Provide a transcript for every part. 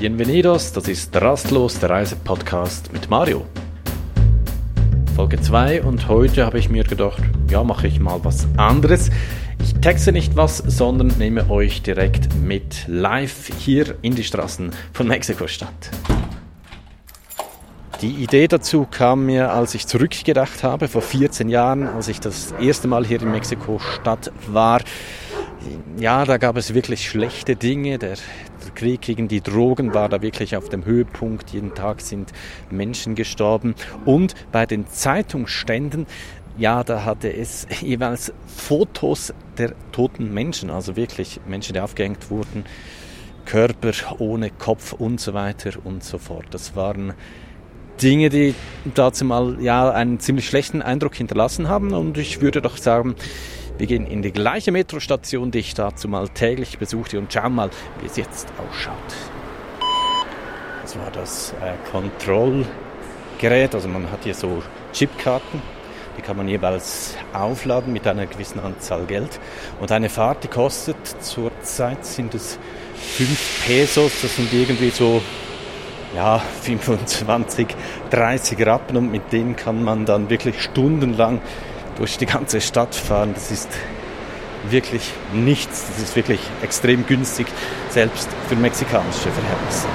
Bienvenidos, das ist Rastlos, der Reisepodcast mit Mario. Folge 2 und heute habe ich mir gedacht, ja, mache ich mal was anderes. Ich texte nicht was, sondern nehme euch direkt mit live hier in die Straßen von Mexiko-Stadt. Die Idee dazu kam mir, als ich zurückgedacht habe, vor 14 Jahren, als ich das erste Mal hier in Mexiko-Stadt war. Ja, da gab es wirklich schlechte Dinge. Der, Krieg gegen die Drogen war da wirklich auf dem Höhepunkt. Jeden Tag sind Menschen gestorben. Und bei den Zeitungsständen, ja, da hatte es jeweils Fotos der toten Menschen, also wirklich Menschen, die aufgehängt wurden, Körper ohne Kopf und so weiter und so fort. Das waren Dinge, die dazu mal ja einen ziemlich schlechten Eindruck hinterlassen haben und ich würde doch sagen, wir gehen in die gleiche Metrostation, die ich dazu mal täglich besuchte und schauen mal, wie es jetzt ausschaut. Das war das äh, Kontrollgerät, also man hat hier so Chipkarten, die kann man jeweils aufladen mit einer gewissen Anzahl Geld. Und eine Fahrt, die kostet zurzeit sind es 5 Pesos, das sind irgendwie so ja, 25, 30 Rappen. Und mit denen kann man dann wirklich stundenlang durch die ganze Stadt fahren. Das ist wirklich nichts. Das ist wirklich extrem günstig, selbst für mexikanische Verhältnisse.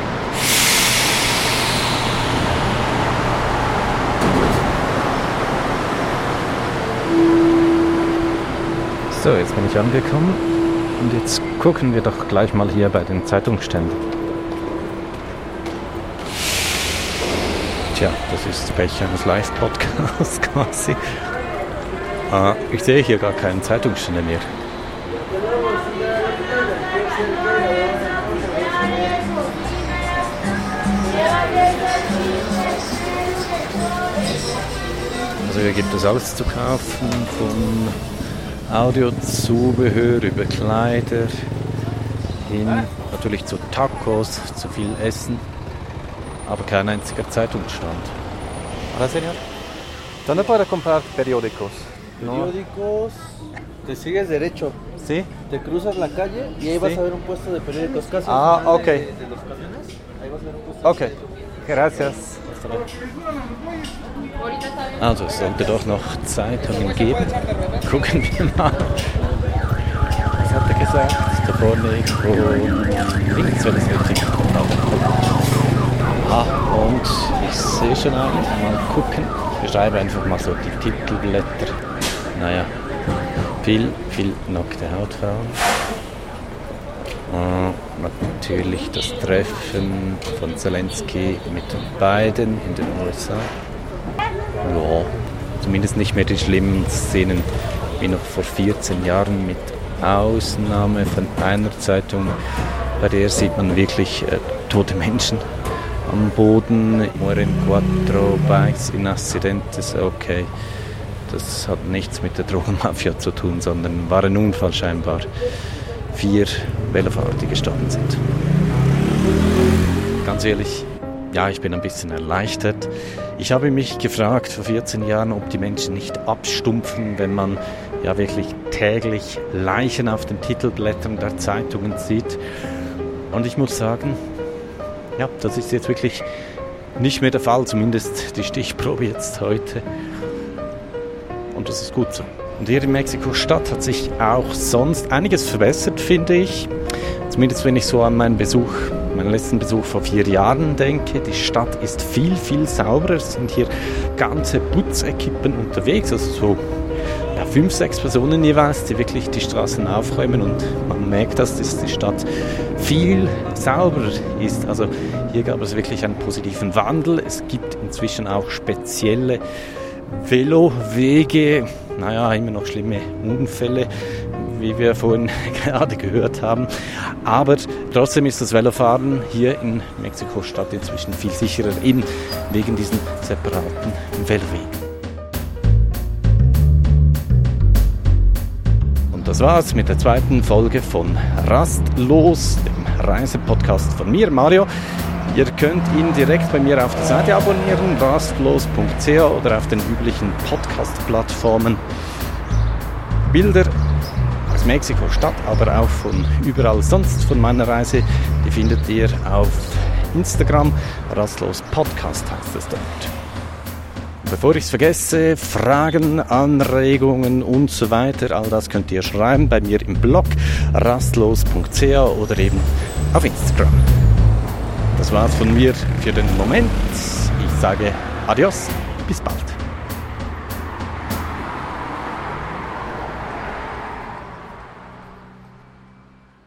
So, jetzt bin ich angekommen und jetzt gucken wir doch gleich mal hier bei den Zeitungsständen. Tja, das ist Pech eines Live-Podcasts quasi. Ah, ich sehe hier gar keinen Zeitungsständer mehr. Also hier gibt es alles zu kaufen, von Audiozubehör über Kleider hin natürlich zu Tacos, zu viel Essen, aber kein einziger Zeitungsstand. Hola, señor. ¿Dónde puedo comprar periódicos? Periódicos, te sigues derecho, ¿Sí? te cruzas la calle y ahí vas a ver un puesto de periódicos casi al Ah, ok. de, de los camiones. Ahí vas a ver un puesto. Okay. Gracias. Also es sollte doch noch Zeitungen geben. Gucken wir mal. Was hat er gesagt? Da vorne irgendwo links, wenn es richtig Ah, und ich sehe schon einen. Mal gucken. Ich schreibe einfach mal so die Titelblätter. Naja, viel, viel nackte Hautfrauen. Äh, natürlich das Treffen von Zelensky mit Biden in den USA. Ja, zumindest nicht mehr die schlimmen Szenen wie noch vor 14 Jahren mit Ausnahme von einer Zeitung, bei der sieht man wirklich äh, tote Menschen am Boden. Mueren cuatro bikes in accidentes, okay. Das hat nichts mit der Drogenmafia zu tun, sondern war ein Unfall scheinbar. Vier Velofahrer, die gestorben sind. Ganz ehrlich, ja, ich bin ein bisschen erleichtert. Ich habe mich gefragt vor 14 Jahren, ob die Menschen nicht abstumpfen, wenn man ja wirklich täglich Leichen auf den Titelblättern der Zeitungen sieht. Und ich muss sagen, ja, das ist jetzt wirklich nicht mehr der Fall, zumindest die Stichprobe jetzt heute. Und das ist gut so. Und hier in Mexiko-Stadt hat sich auch sonst einiges verbessert, finde ich. Zumindest wenn ich so an meinen Besuch, meinen letzten Besuch vor vier Jahren denke. Die Stadt ist viel, viel sauberer. Es sind hier ganze Putzequipen unterwegs, also so ja, fünf, sechs Personen jeweils, die wirklich die Straßen aufräumen und man merkt, dass die Stadt viel sauberer ist. Also hier gab es wirklich einen positiven Wandel. Es gibt inzwischen auch spezielle Velowege, naja, immer noch schlimme Unfälle, wie wir vorhin gerade gehört haben. Aber trotzdem ist das Velofahren hier in Mexiko-Stadt inzwischen viel sicherer, eben wegen diesen separaten Velowegen. Und das war's mit der zweiten Folge von Rastlos, dem Reisepodcast von mir, Mario. Ihr könnt ihn direkt bei mir auf der Seite abonnieren, rastlos.ch oder auf den üblichen Podcast-Plattformen. Bilder aus Mexiko-Stadt, aber auch von überall sonst von meiner Reise, die findet ihr auf Instagram. Rastlos Podcast heißt es dort. Bevor ich es vergesse, Fragen, Anregungen und so weiter, all das könnt ihr schreiben bei mir im Blog rastlos.ch oder eben auf Instagram das war's von mir für den Moment. Ich sage Adios, bis bald.